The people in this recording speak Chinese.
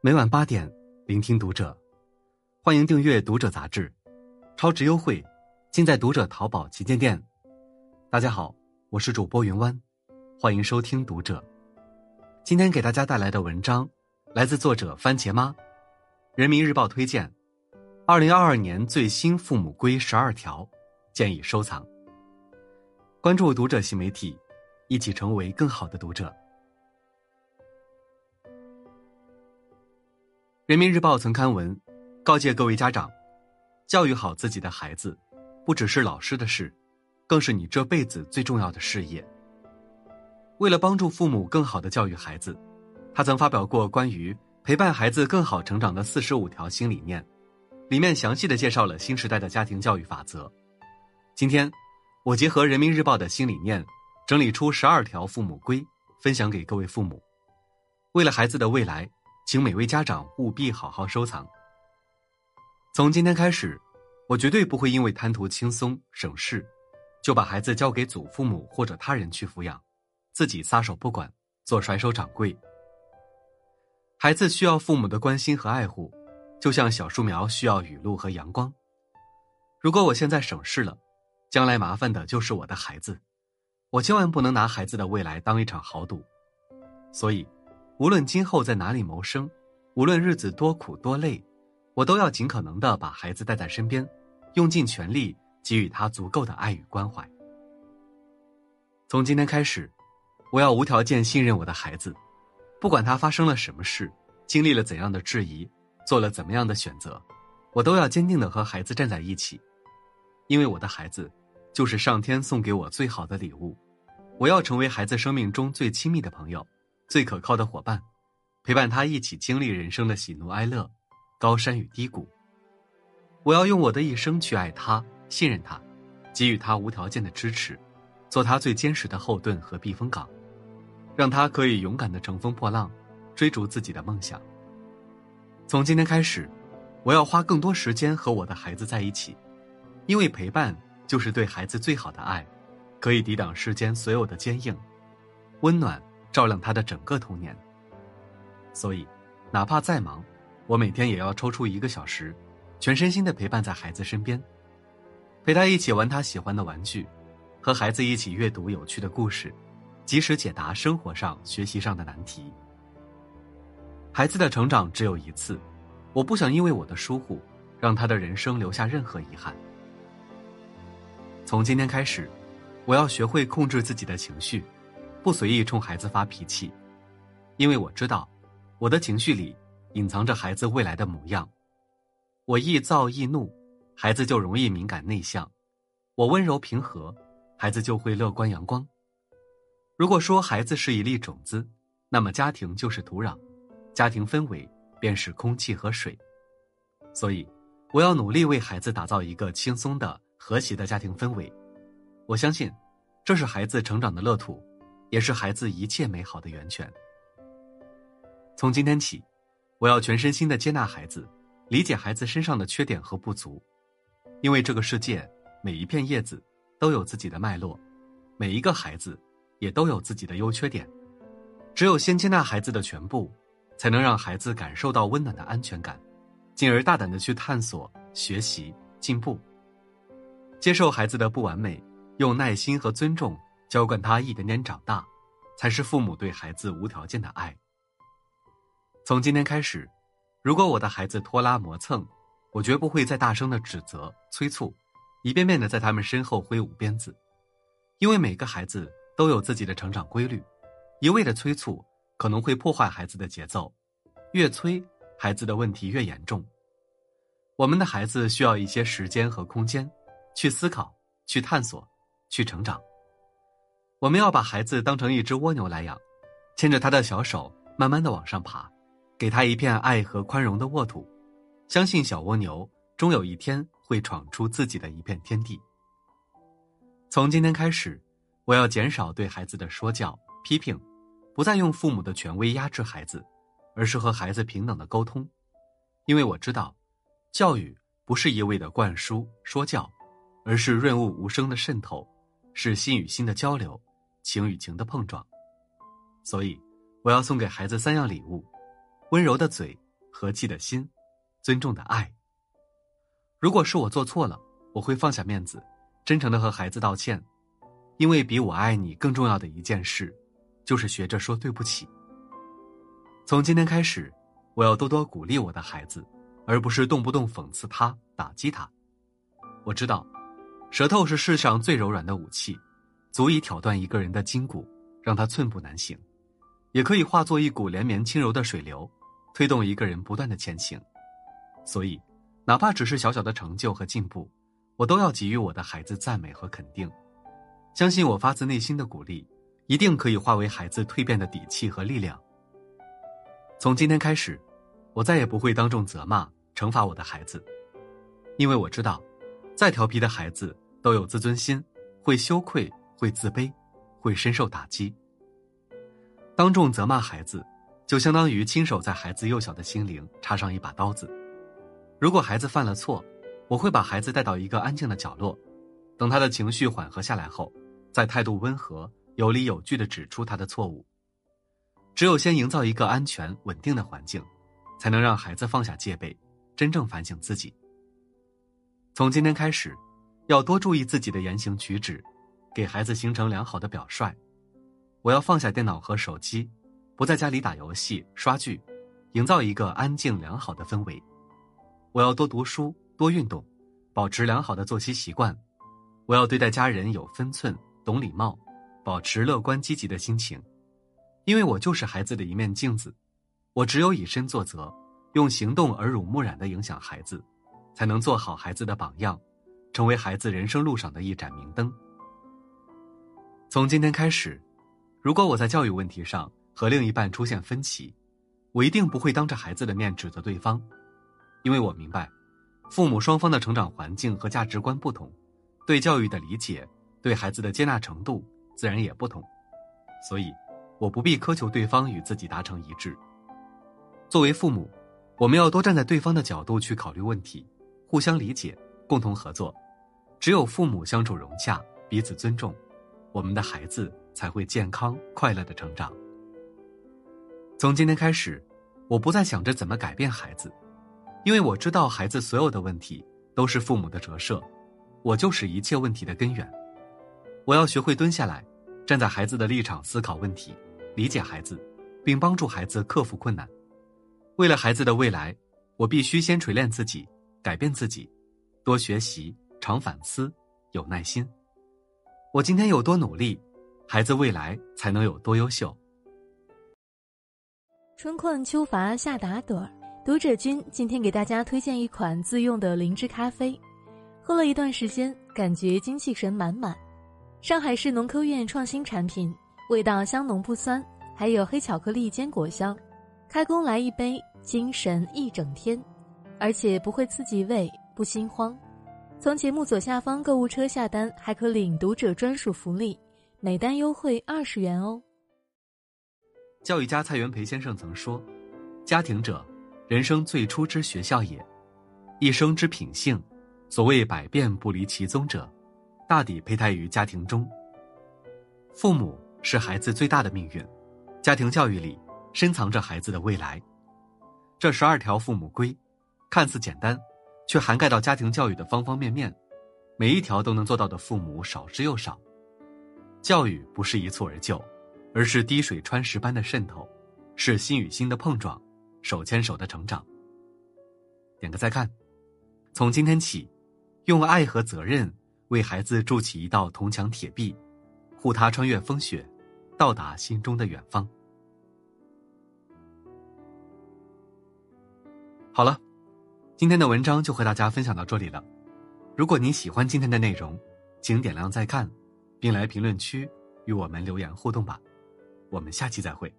每晚八点，聆听读者。欢迎订阅《读者》杂志，超值优惠，尽在《读者》淘宝旗舰店。大家好，我是主播云湾，欢迎收听《读者》。今天给大家带来的文章来自作者番茄妈，人民日报推荐，二零二二年最新父母规十二条，建议收藏。关注《读者》新媒体，一起成为更好的读者。人民日报曾刊文，告诫各位家长，教育好自己的孩子，不只是老师的事，更是你这辈子最重要的事业。为了帮助父母更好的教育孩子，他曾发表过关于陪伴孩子更好成长的四十五条新理念，里面详细的介绍了新时代的家庭教育法则。今天，我结合人民日报的新理念，整理出十二条父母规，分享给各位父母。为了孩子的未来。请每位家长务必好好收藏。从今天开始，我绝对不会因为贪图轻松省事，就把孩子交给祖父母或者他人去抚养，自己撒手不管，做甩手掌柜。孩子需要父母的关心和爱护，就像小树苗需要雨露和阳光。如果我现在省事了，将来麻烦的就是我的孩子，我千万不能拿孩子的未来当一场豪赌。所以。无论今后在哪里谋生，无论日子多苦多累，我都要尽可能的把孩子带在身边，用尽全力给予他足够的爱与关怀。从今天开始，我要无条件信任我的孩子，不管他发生了什么事，经历了怎样的质疑，做了怎么样的选择，我都要坚定的和孩子站在一起，因为我的孩子就是上天送给我最好的礼物，我要成为孩子生命中最亲密的朋友。最可靠的伙伴，陪伴他一起经历人生的喜怒哀乐、高山与低谷。我要用我的一生去爱他、信任他，给予他无条件的支持，做他最坚实的后盾和避风港，让他可以勇敢的乘风破浪，追逐自己的梦想。从今天开始，我要花更多时间和我的孩子在一起，因为陪伴就是对孩子最好的爱，可以抵挡世间所有的坚硬、温暖。照亮他的整个童年。所以，哪怕再忙，我每天也要抽出一个小时，全身心的陪伴在孩子身边，陪他一起玩他喜欢的玩具，和孩子一起阅读有趣的故事，及时解答生活上、学习上的难题。孩子的成长只有一次，我不想因为我的疏忽，让他的人生留下任何遗憾。从今天开始，我要学会控制自己的情绪。不随意冲孩子发脾气，因为我知道，我的情绪里隐藏着孩子未来的模样。我易躁易怒，孩子就容易敏感内向；我温柔平和，孩子就会乐观阳光。如果说孩子是一粒种子，那么家庭就是土壤，家庭氛围便是空气和水。所以，我要努力为孩子打造一个轻松的、和谐的家庭氛围。我相信，这是孩子成长的乐土。也是孩子一切美好的源泉。从今天起，我要全身心的接纳孩子，理解孩子身上的缺点和不足，因为这个世界每一片叶子都有自己的脉络，每一个孩子也都有自己的优缺点。只有先接纳孩子的全部，才能让孩子感受到温暖的安全感，进而大胆的去探索、学习、进步。接受孩子的不完美，用耐心和尊重。浇灌他一点点长大，才是父母对孩子无条件的爱。从今天开始，如果我的孩子拖拉磨蹭，我绝不会再大声的指责、催促，一遍遍的在他们身后挥舞鞭子，因为每个孩子都有自己的成长规律，一味的催促可能会破坏孩子的节奏，越催孩子的问题越严重。我们的孩子需要一些时间和空间，去思考、去探索、去成长。我们要把孩子当成一只蜗牛来养，牵着他的小手，慢慢的往上爬，给他一片爱和宽容的沃土，相信小蜗牛终有一天会闯出自己的一片天地。从今天开始，我要减少对孩子的说教、批评，不再用父母的权威压制孩子，而是和孩子平等的沟通，因为我知道，教育不是一味的灌输说教，而是润物无声的渗透，是心与心的交流。情与情的碰撞，所以我要送给孩子三样礼物：温柔的嘴、和气的心，尊重的爱。如果是我做错了，我会放下面子，真诚的和孩子道歉，因为比我爱你更重要的一件事，就是学着说对不起。从今天开始，我要多多鼓励我的孩子，而不是动不动讽刺他、打击他。我知道，舌头是世上最柔软的武器，足以挑断一个人的筋骨，让他寸步难行；也可以化作一股连绵轻柔的水流，推动一个人不断的前行。所以，哪怕只是小小的成就和进步，我都要给予我的孩子赞美和肯定。相信我发自内心的鼓励，一定可以化为孩子蜕变的底气和力量。从今天开始，我再也不会当众责骂、惩罚我的孩子，因为我知道，再调皮的孩子都有自尊心，会羞愧、会自卑、会深受打击。当众责骂孩子，就相当于亲手在孩子幼小的心灵插上一把刀子。如果孩子犯了错，我会把孩子带到一个安静的角落，等他的情绪缓和下来后，再态度温和、有理有据的指出他的错误。只有先营造一个安全稳定的环境，才能让孩子放下戒备，真正反省自己。从今天开始，要多注意自己的言行举止，给孩子形成良好的表率。我要放下电脑和手机，不在家里打游戏刷剧，营造一个安静良好的氛围。我要多读书多运动，保持良好的作息习惯。我要对待家人有分寸，懂礼貌，保持乐观积极的心情。因为我就是孩子的一面镜子，我只有以身作则，用行动耳濡目染的影响孩子，才能做好孩子的榜样，成为孩子人生路上的一盏明灯。从今天开始，如果我在教育问题上和另一半出现分歧，我一定不会当着孩子的面指责对方，因为我明白，父母双方的成长环境和价值观不同，对教育的理解、对孩子的接纳程度自然也不同，所以。我不必苛求对方与自己达成一致。作为父母，我们要多站在对方的角度去考虑问题，互相理解，共同合作。只有父母相处融洽，彼此尊重，我们的孩子才会健康快乐的成长。从今天开始，我不再想着怎么改变孩子，因为我知道孩子所有的问题都是父母的折射，我就是一切问题的根源。我要学会蹲下来，站在孩子的立场思考问题。理解孩子，并帮助孩子克服困难。为了孩子的未来，我必须先锤炼自己，改变自己，多学习，常反思，有耐心。我今天有多努力，孩子未来才能有多优秀。春困秋乏夏打盹儿，读者君今天给大家推荐一款自用的灵芝咖啡，喝了一段时间，感觉精气神满满。上海市农科院创新产品。味道香浓不酸，还有黑巧克力坚果香，开工来一杯，精神一整天，而且不会刺激胃，不心慌。从节目左下方购物车下单，还可领读者专属福利，每单优惠二十元哦。教育家蔡元培先生曾说：“家庭者，人生最初之学校也；一生之品性，所谓百变不离其宗者，大抵胚胎于家庭中。父母。”是孩子最大的命运，家庭教育里深藏着孩子的未来。这十二条父母规，看似简单，却涵盖到家庭教育的方方面面，每一条都能做到的父母少之又少。教育不是一蹴而就，而是滴水穿石般的渗透，是心与心的碰撞，手牵手的成长。点个再看，从今天起，用爱和责任为孩子筑起一道铜墙铁壁。护他穿越风雪，到达心中的远方。好了，今天的文章就和大家分享到这里了。如果您喜欢今天的内容，请点亮再看，并来评论区与我们留言互动吧。我们下期再会。